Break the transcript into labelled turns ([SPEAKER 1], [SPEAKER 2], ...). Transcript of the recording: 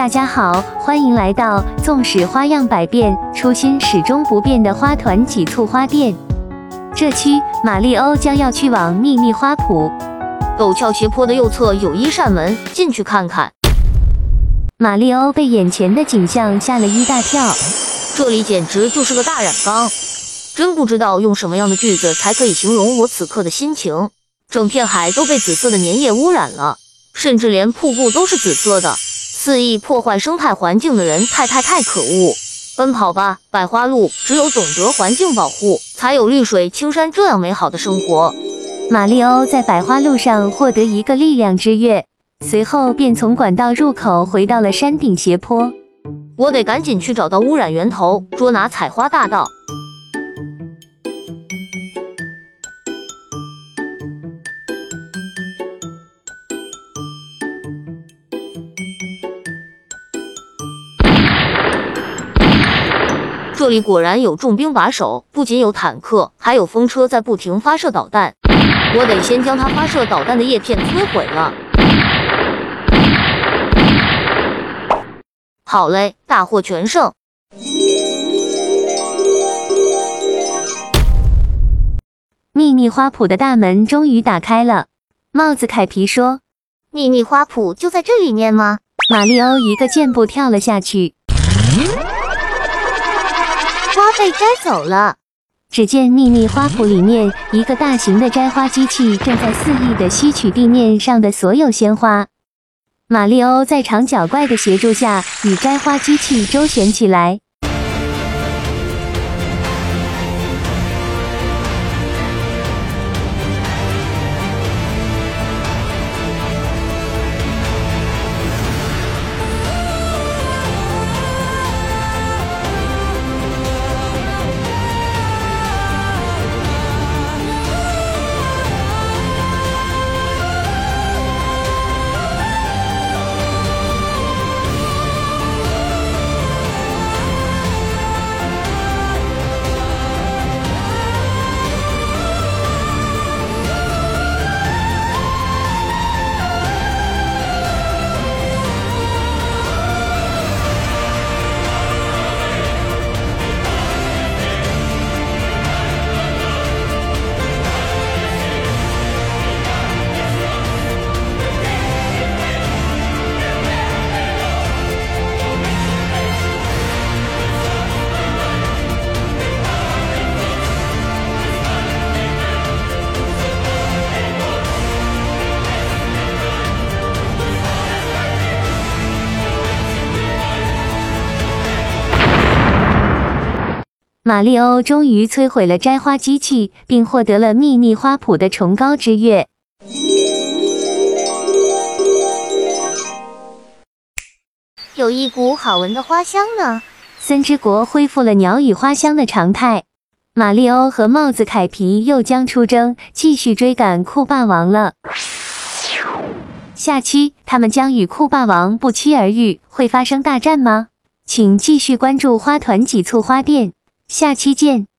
[SPEAKER 1] 大家好，欢迎来到纵使花样百变，初心始终不变的花团几簇花店。这期马里欧将要去往秘密花圃，
[SPEAKER 2] 陡峭斜坡的右侧有一扇门，进去看看。
[SPEAKER 1] 马里欧被眼前的景象吓了一大跳，
[SPEAKER 2] 这里简直就是个大染缸，真不知道用什么样的句子才可以形容我此刻的心情。整片海都被紫色的粘液污染了。甚至连瀑布都是紫色的，肆意破坏生态环境的人太太太可恶！奔跑吧，百花路！只有懂得环境保护，才有绿水青山这样美好的生活。
[SPEAKER 1] 马里欧在百花路上获得一个力量之跃，随后便从管道入口回到了山顶斜坡。
[SPEAKER 2] 我得赶紧去找到污染源头，捉拿采花大盗。这里果然有重兵把守，不仅有坦克，还有风车在不停发射导弹。我得先将它发射导弹的叶片摧毁了。好嘞，大获全胜！
[SPEAKER 1] 秘密花圃的大门终于打开了。帽子凯皮说：“
[SPEAKER 3] 秘密花圃就在这里面吗？”
[SPEAKER 1] 马里欧一个箭步跳了下去。
[SPEAKER 3] 被摘走了。
[SPEAKER 1] 只见秘密花圃里面，一个大型的摘花机器正在肆意的吸取地面上的所有鲜花。马里欧在长脚怪的协助下，与摘花机器周旋起来。马里欧终于摧毁了摘花机器，并获得了秘密花圃的崇高之月。
[SPEAKER 3] 有一股好闻的花香呢。
[SPEAKER 1] 森之国恢复了鸟语花香的常态。马里欧和帽子凯皮又将出征，继续追赶酷霸王了。下期他们将与酷霸王不期而遇，会发生大战吗？请继续关注花团几簇花店。下期见。